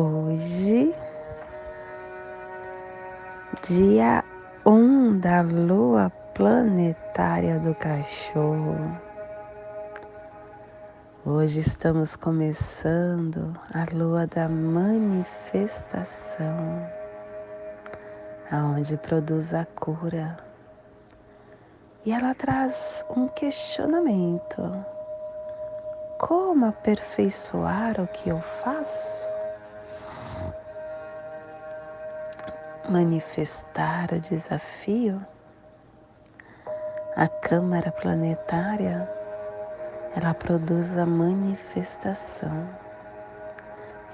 Hoje, dia 1 um da lua planetária do cachorro. Hoje estamos começando a lua da manifestação, aonde produz a cura. E ela traz um questionamento: como aperfeiçoar o que eu faço? Manifestar o desafio, a Câmara Planetária ela produz a manifestação,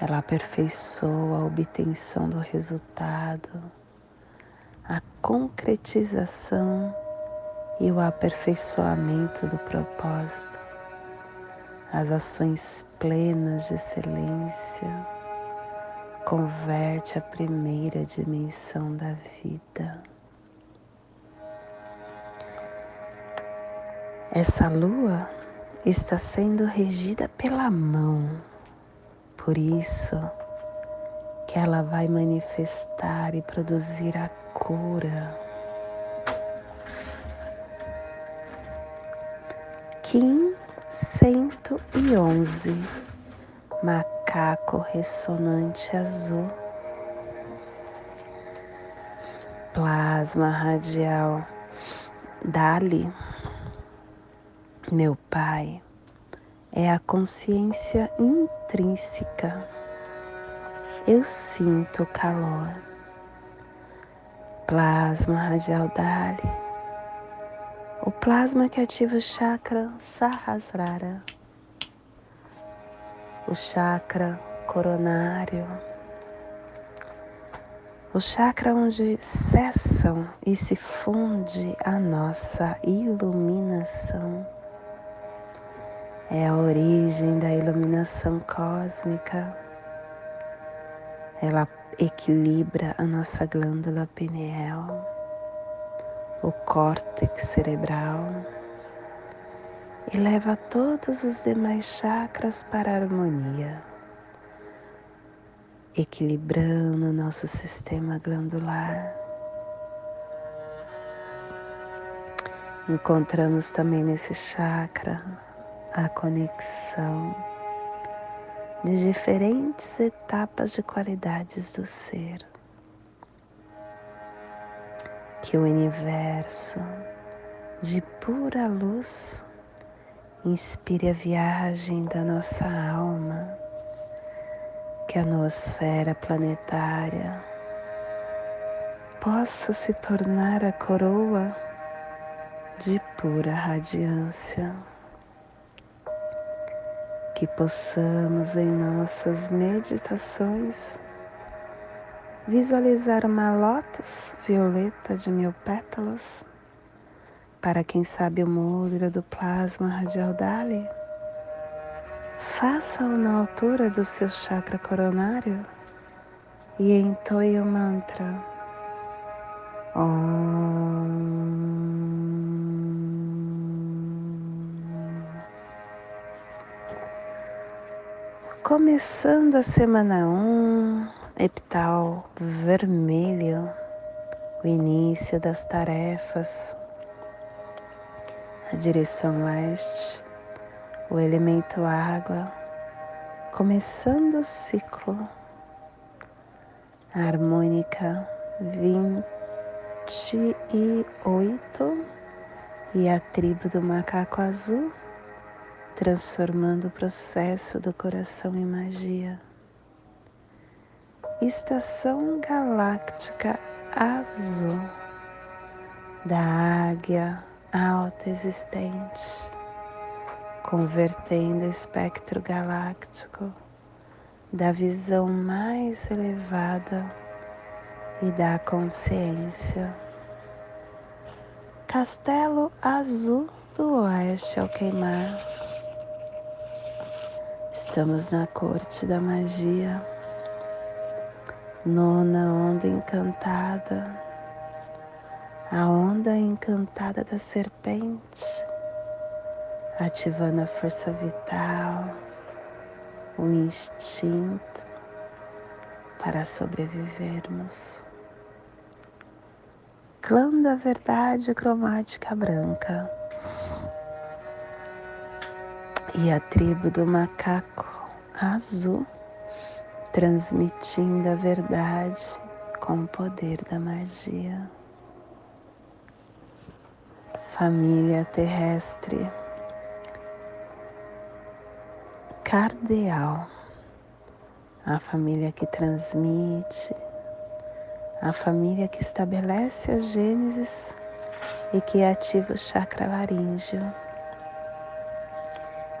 ela aperfeiçoa a obtenção do resultado, a concretização e o aperfeiçoamento do propósito, as ações plenas de excelência converte a primeira dimensão da vida. Essa lua está sendo regida pela mão, por isso que ela vai manifestar e produzir a cura. Kim 111 macaco ressonante azul, plasma radial Dali, meu Pai, é a consciência intrínseca. Eu sinto calor. Plasma radial Dali, o plasma que ativa o chakra Sahasrara o chakra coronário, o chakra onde cessam e se funde a nossa iluminação. É a origem da iluminação cósmica. Ela equilibra a nossa glândula pineal, o córtex cerebral e leva todos os demais chakras para a harmonia, equilibrando nosso sistema glandular. Encontramos também nesse chakra a conexão de diferentes etapas de qualidades do ser. Que o universo de pura luz Inspire a viagem da nossa alma, que a noosfera planetária possa se tornar a coroa de pura radiância. Que possamos em nossas meditações visualizar uma lótus violeta de mil pétalas para quem sabe o mudra do plasma radial Dali, faça-o na altura do seu chakra coronário e entoie o mantra. Om. Começando a semana 1, um, epital vermelho, o início das tarefas a direção leste, o elemento água, começando o ciclo, a harmônica 28 e a tribo do macaco azul, transformando o processo do coração em magia. Estação galáctica azul da águia alta existente, convertendo o espectro galáctico da visão mais elevada e da consciência. Castelo Azul do Oeste ao queimar. Estamos na corte da magia, nona onda encantada, a onda encantada da serpente, ativando a força vital, o instinto para sobrevivermos. Clã da verdade cromática branca e a tribo do macaco azul, transmitindo a verdade com o poder da magia. Família terrestre, cardeal, a família que transmite, a família que estabelece a Gênesis e que ativa o chakra laríngeo.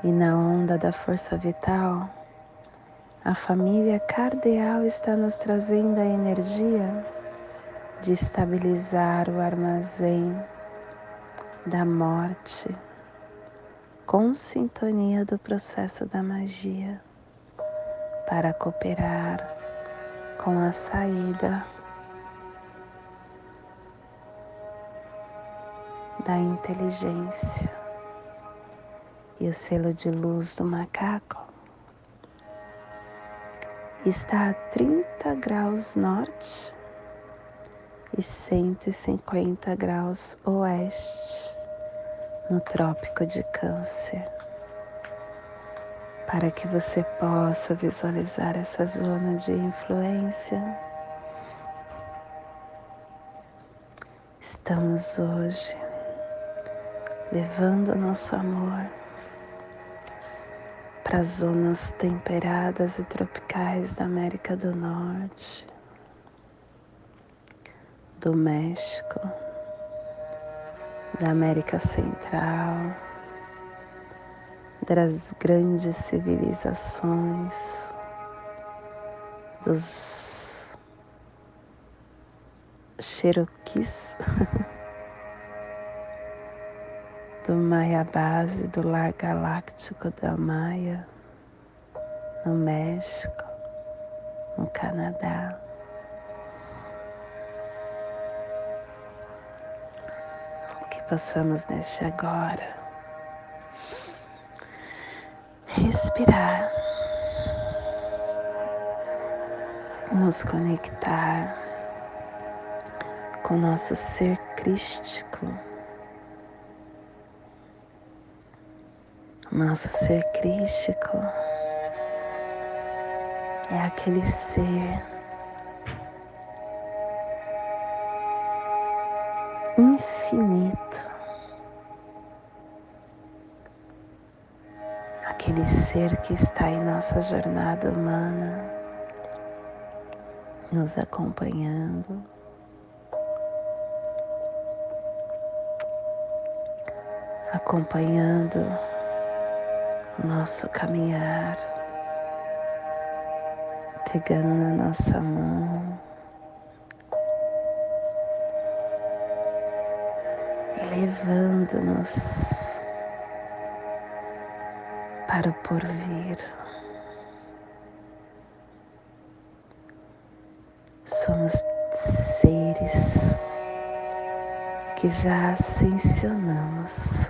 E na onda da força vital, a família cardeal está nos trazendo a energia de estabilizar o armazém da morte com sintonia do processo da magia para cooperar com a saída da inteligência e o selo de luz do macaco. Está a 30 graus norte e 150 graus oeste no Trópico de Câncer. Para que você possa visualizar essa zona de influência, estamos hoje levando nosso amor para as zonas temperadas e tropicais da América do Norte, do México, da América Central, das grandes civilizações, dos Cherokees. do Maia Base do Lar Galáctico da Maia, no México, no Canadá. Que possamos neste agora. Respirar, nos conectar com nosso ser crístico. Nosso ser crístico é aquele ser ser que está em nossa jornada humana, nos acompanhando. Acompanhando nosso caminhar, pegando na nossa mão e levando-nos para o porvir. Somos seres que já ascensionamos.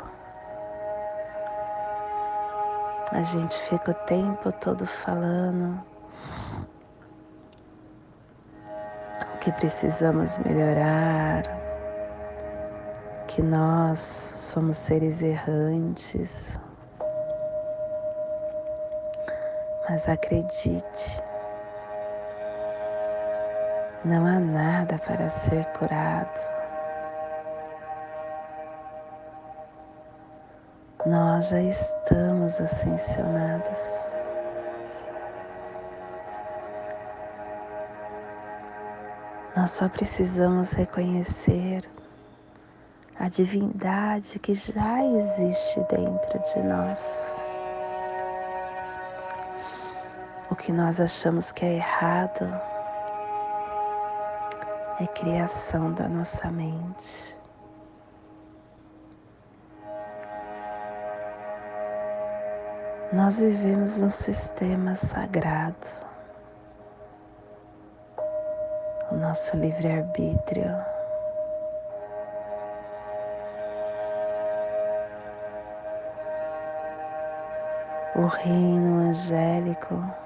A gente fica o tempo todo falando o que precisamos melhorar, que nós somos seres errantes. Mas acredite, não há nada para ser curado. nós já estamos ascensionados. Nós só precisamos reconhecer a divindade que já existe dentro de nós. O que nós achamos que é errado é criação da nossa mente. Nós vivemos um sistema sagrado, o nosso livre-arbítrio. O reino angélico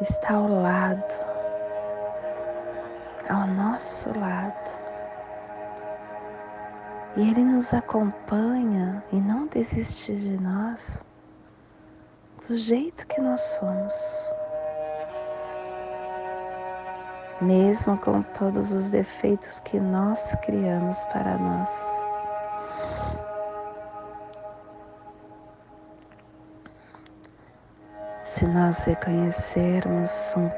está ao lado, ao nosso lado. E Ele nos acompanha e não desiste de nós do jeito que nós somos. Mesmo com todos os defeitos que nós criamos para nós. Se nós reconhecermos, um,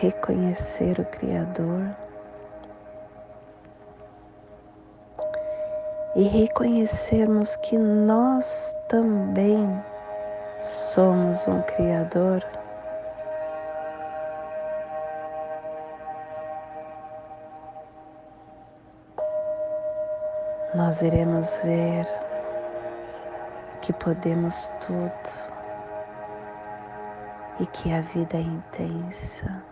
reconhecer o Criador, e reconhecermos que nós também somos um Criador, nós iremos ver que podemos tudo e que a vida é intensa.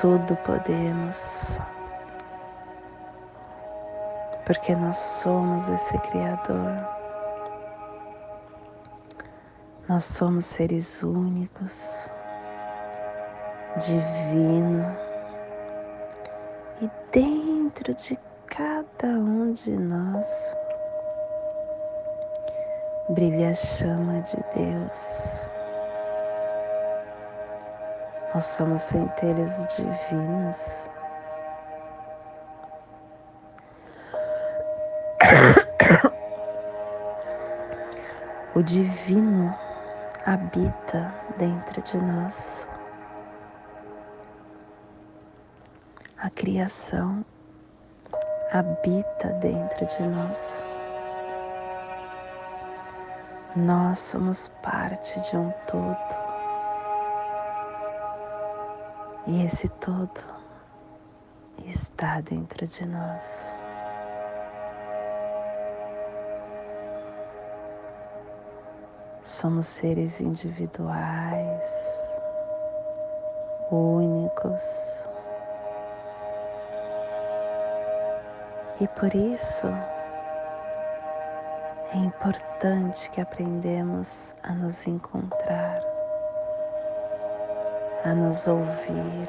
Tudo podemos, porque nós somos esse Criador. Nós somos seres únicos, divino, e dentro de cada um de nós brilha a chama de Deus. Nós somos centelhas divinas. O divino habita dentro de nós. A criação habita dentro de nós. Nós somos parte de um todo. E esse todo está dentro de nós. Somos seres individuais, únicos. E por isso, é importante que aprendemos a nos encontrar, a nos ouvir,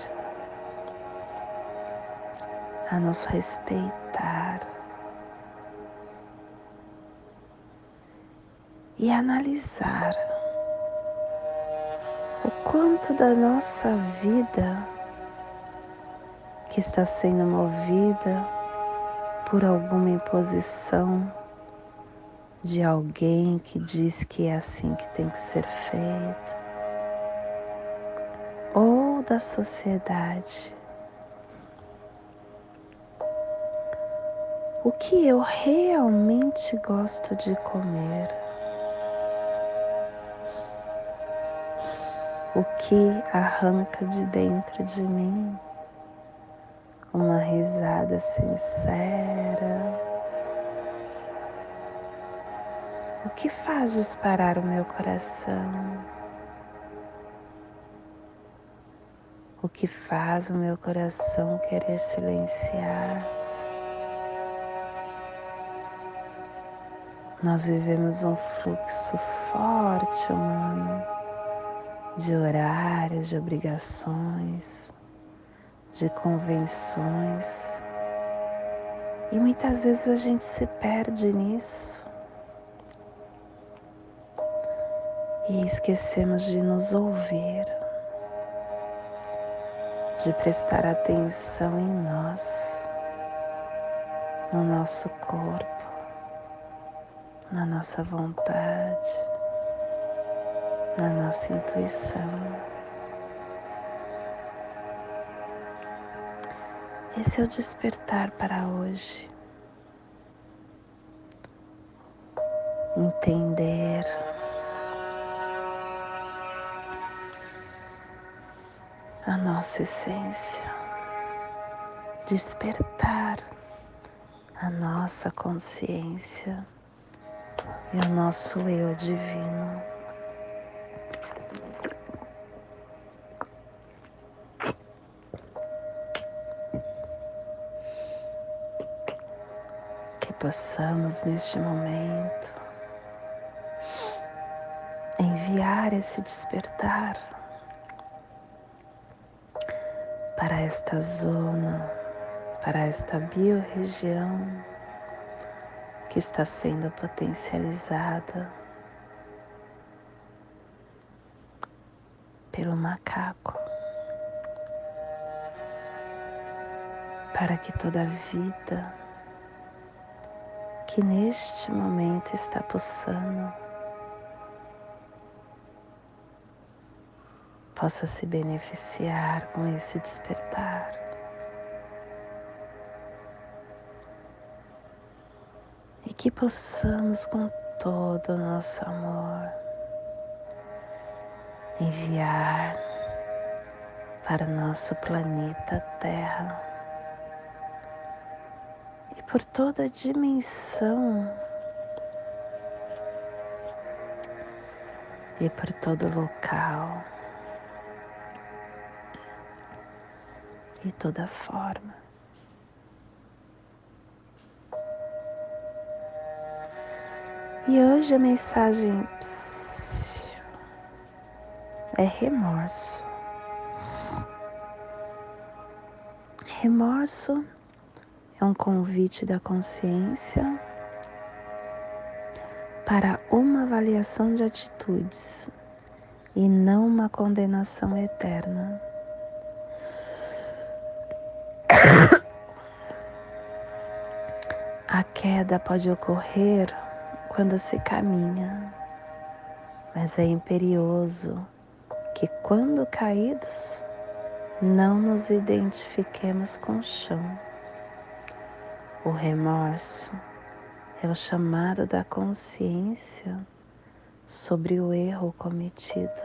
a nos respeitar e analisar o quanto da nossa vida que está sendo movida por alguma imposição de alguém que diz que é assim que tem que ser feito, ou da sociedade. O que eu realmente gosto de comer? O que arranca de dentro de mim? Uma risada sincera que faz disparar o meu coração? O que faz o meu coração querer silenciar? Nós vivemos um fluxo forte humano de horários, de obrigações, de convenções. E muitas vezes a gente se perde nisso. E esquecemos de nos ouvir, de prestar atenção em nós, no nosso corpo, na nossa vontade, na nossa intuição. Esse é o despertar para hoje. entender a nossa essência, despertar a nossa consciência e o nosso eu divino. Que possamos neste momento enviar esse despertar para esta zona, para esta biorregião que está sendo potencializada pelo macaco, para que toda vida que neste momento está pulsando possa se beneficiar com esse despertar. e que possamos com todo o nosso amor enviar para nosso planeta Terra e por toda a dimensão e por todo local e toda forma. E hoje a mensagem é remorso. Remorso é um convite da consciência para uma avaliação de atitudes e não uma condenação eterna. A queda pode ocorrer quando se caminha, mas é imperioso que quando caídos não nos identifiquemos com o chão. O remorso é o chamado da consciência sobre o erro cometido.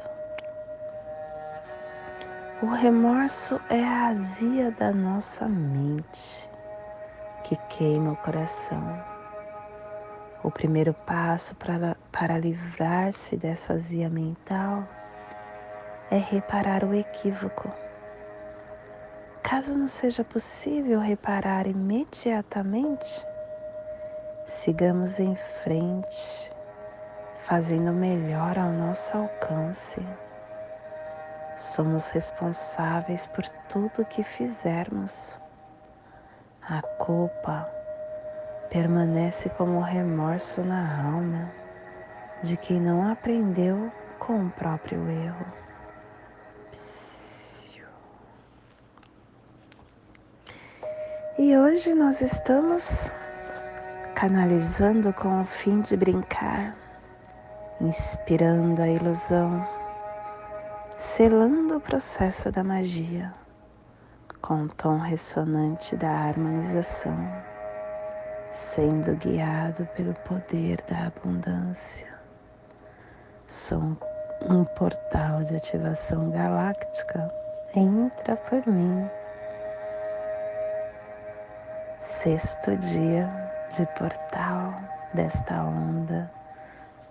O remorso é a azia da nossa mente que queima o coração o primeiro passo para, para livrar-se dessa azia mental é reparar o equívoco. Caso não seja possível reparar imediatamente, sigamos em frente, fazendo o melhor ao nosso alcance. Somos responsáveis por tudo que fizermos. A culpa permanece como remorso na alma de quem não aprendeu com o próprio erro. E hoje nós estamos canalizando com o fim de brincar, inspirando a ilusão, selando o processo da magia com o tom ressonante da harmonização sendo guiado pelo poder da abundância. Sou um portal de ativação galáctica. Entra por mim. Sexto dia de portal desta onda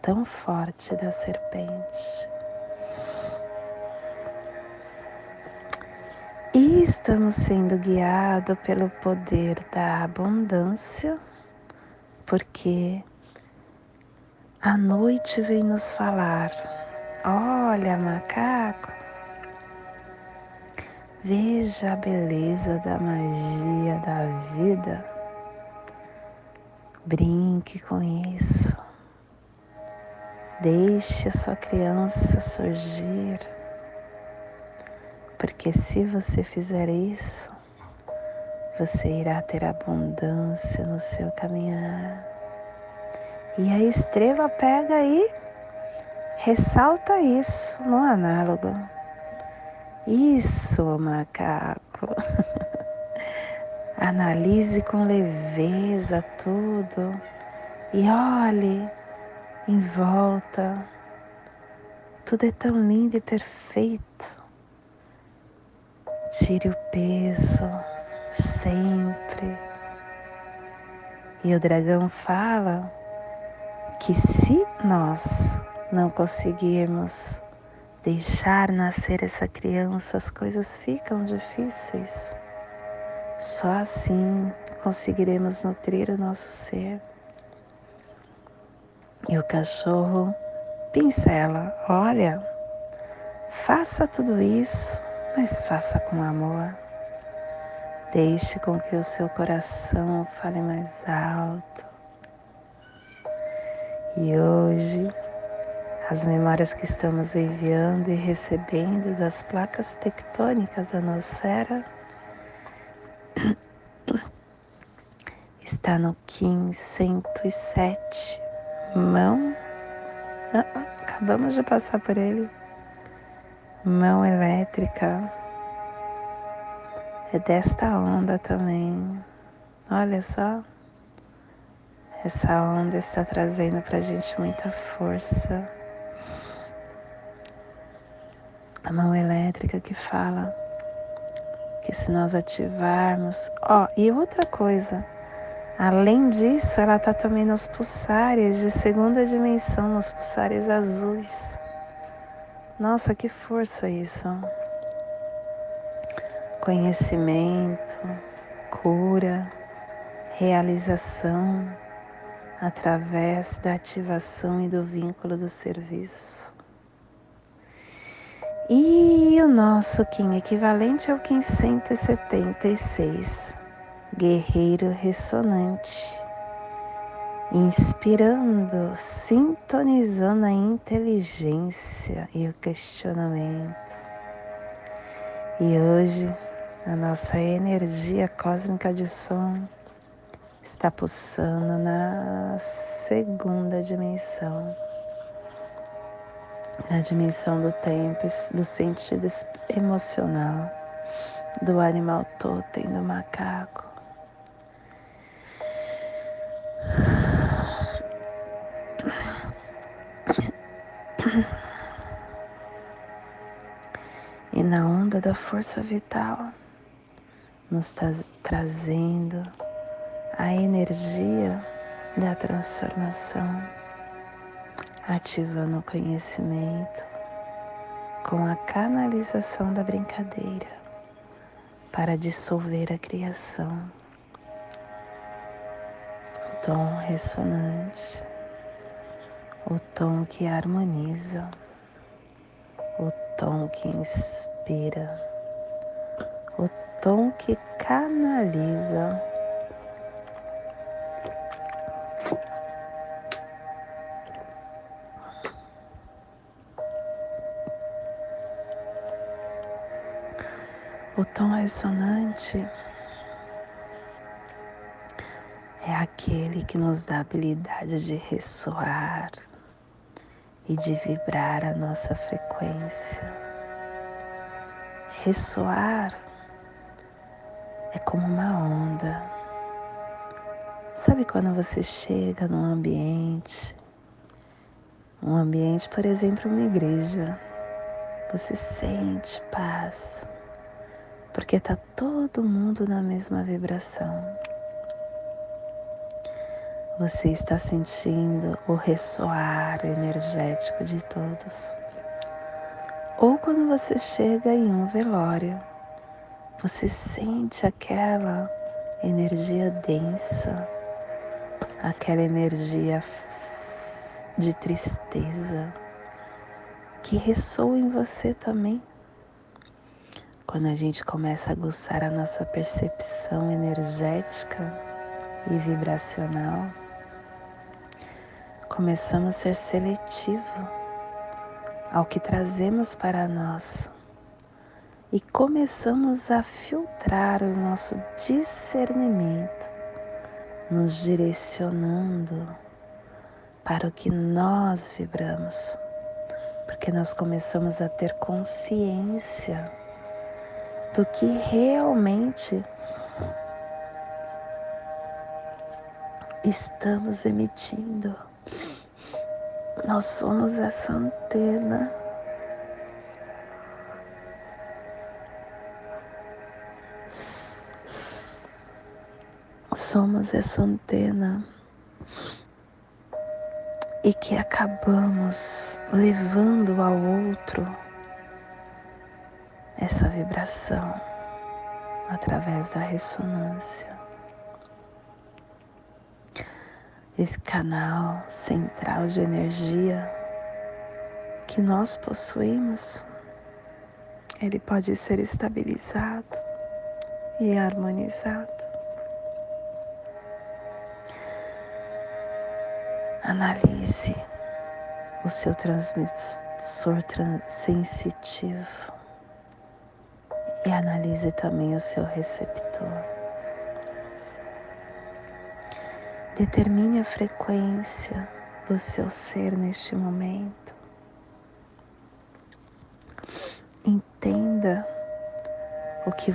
tão forte da serpente. Estamos sendo guiados pelo poder da abundância porque a noite vem nos falar: olha, macaco, veja a beleza da magia da vida, brinque com isso, deixe a sua criança surgir, porque se você fizer isso, você irá ter abundância no seu caminhar. E a estrela pega e ressalta isso no análogo. Isso, macaco. Analise com leveza tudo e olhe em volta. Tudo é tão lindo e perfeito. Tire o peso sempre. E o dragão fala que se nós não conseguirmos deixar nascer essa criança, as coisas ficam difíceis. Só assim conseguiremos nutrir o nosso ser. E o cachorro pincela: olha, faça tudo isso, mas faça com amor. Deixe com que o seu coração fale mais alto. E hoje, as memórias que estamos enviando e recebendo das placas tectônicas da nosfera está no Kim 107, mão. acabamos de passar por ele. Mão elétrica. É desta onda também. Olha só. Essa onda está trazendo para a gente muita força. A mão elétrica que fala que se nós ativarmos. Ó, oh, e outra coisa, além disso, ela está também nos pulsares de segunda dimensão, nos pulsares azuis. Nossa, que força isso! Conhecimento, cura, realização através da ativação e do vínculo do serviço. E o nosso Kim equivalente ao Kim 176, guerreiro ressonante, inspirando, sintonizando a inteligência e o questionamento. E hoje a nossa energia cósmica de som está pulsando na segunda dimensão, na dimensão do tempo, do sentido emocional, do animal totem, do macaco. E na onda da força vital, nos está trazendo a energia da transformação, ativando o conhecimento com a canalização da brincadeira para dissolver a criação. O tom ressonante, o tom que harmoniza, o tom que inspira, o tom que canaliza O tom ressonante é aquele que nos dá a habilidade de ressoar e de vibrar a nossa frequência. Ressoar é como uma onda. Sabe quando você chega num ambiente, um ambiente, por exemplo, uma igreja, você sente paz porque está todo mundo na mesma vibração. Você está sentindo o ressoar energético de todos. Ou quando você chega em um velório, você sente aquela energia densa, aquela energia de tristeza que ressoa em você também. Quando a gente começa a aguçar a nossa percepção energética e vibracional, começamos a ser seletivo ao que trazemos para nós e começamos a filtrar o nosso discernimento, nos direcionando para o que nós vibramos, porque nós começamos a ter consciência do que realmente estamos emitindo. Nós somos essa antena. Somos essa antena e que acabamos levando ao outro essa vibração através da ressonância. Esse canal central de energia que nós possuímos, ele pode ser estabilizado e harmonizado. Analise o seu transmissor sensitivo e analise também o seu receptor. Determine a frequência do seu ser neste momento. Entenda o que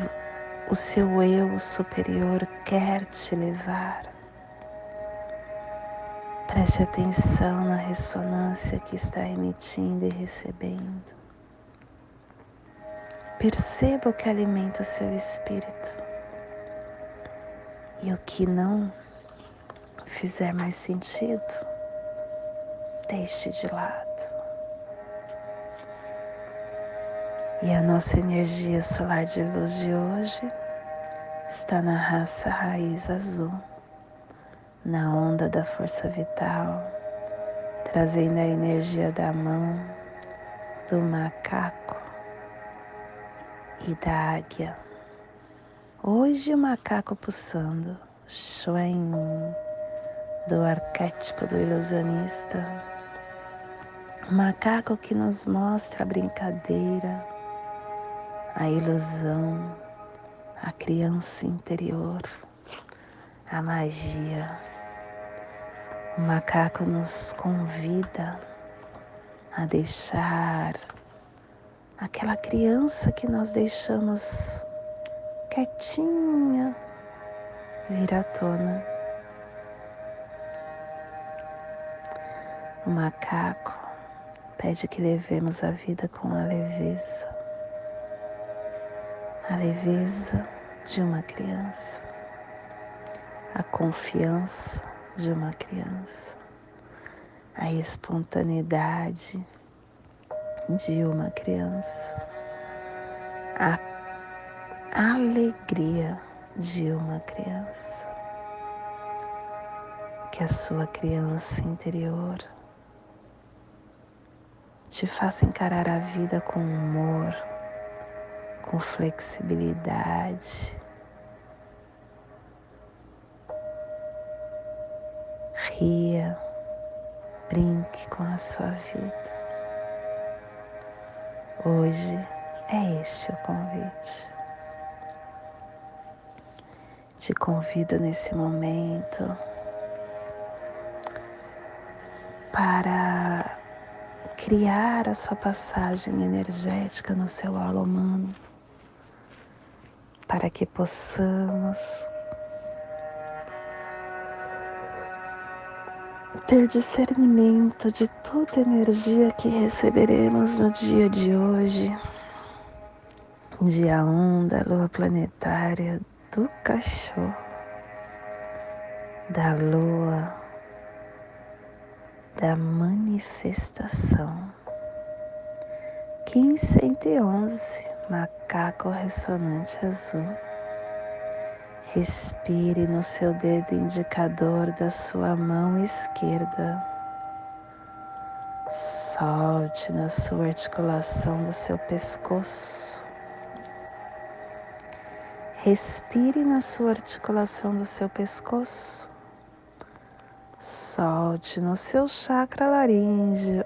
o seu eu superior quer te levar. Preste atenção na ressonância que está emitindo e recebendo. Perceba o que alimenta o seu espírito e o que não fizer mais sentido, deixe de lado. E a nossa energia solar de luz de hoje está na raça raiz azul na onda da força vital, trazendo a energia da mão, do macaco e da águia. Hoje o macaco pulsando, Shuen, do arquétipo do ilusionista. O macaco que nos mostra a brincadeira, a ilusão, a criança interior, a magia. O macaco nos convida a deixar aquela criança que nós deixamos quietinha vir à tona. O macaco pede que levemos a vida com a leveza, a leveza de uma criança, a confiança de uma criança, a espontaneidade de uma criança, a alegria de uma criança. Que a sua criança interior te faça encarar a vida com humor, com flexibilidade, ria, brinque com a sua vida. Hoje é este o convite. Te convido nesse momento para criar a sua passagem energética no seu aula humano, para que possamos ter discernimento de toda energia que receberemos no dia de hoje, dia 1 da lua planetária do cachorro, da lua da manifestação. 1511, macaco ressonante azul. Respire no seu dedo indicador da sua mão esquerda. Solte na sua articulação do seu pescoço. Respire na sua articulação do seu pescoço. Solte no seu chakra laríngeo.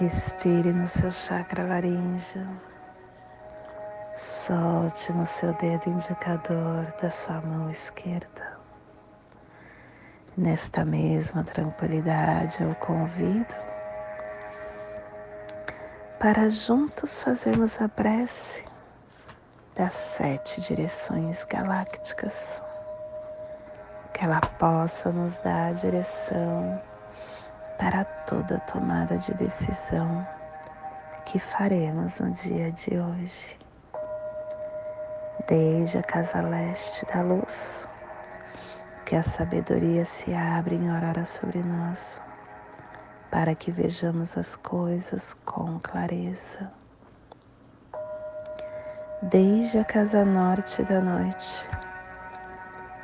Respire no seu chakra laríngeo. Solte no seu dedo indicador da sua mão esquerda. Nesta mesma tranquilidade, eu convido para juntos fazermos a prece das sete direções galácticas, que ela possa nos dar a direção para toda tomada de decisão que faremos no dia de hoje. Desde a casa leste da luz, que a sabedoria se abre em aurora sobre nós, para que vejamos as coisas com clareza. Desde a casa norte da noite,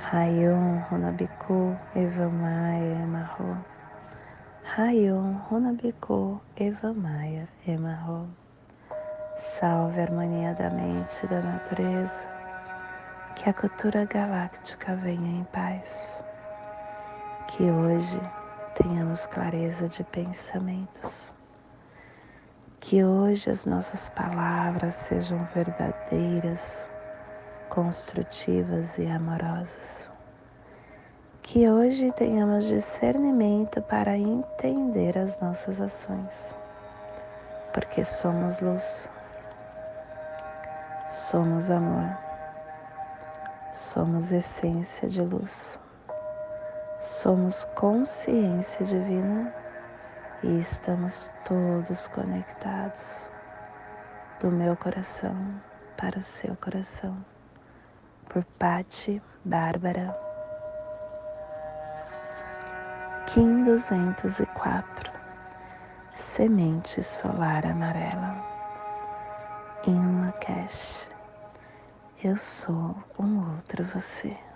Rayon Runabiku Eva Maia Emarro. Rayon Runabiku Eva Maia Emarro. Salve a harmonia da mente e da natureza. Que a cultura galáctica venha em paz. Que hoje tenhamos clareza de pensamentos. Que hoje as nossas palavras sejam verdadeiras, construtivas e amorosas. Que hoje tenhamos discernimento para entender as nossas ações, porque somos luz, somos amor, somos essência de luz, somos consciência divina e estamos todos conectados do meu coração para o seu coração. Por Pati Bárbara Kim 204 Semente Solar Amarela In Lakesh Eu sou um outro você.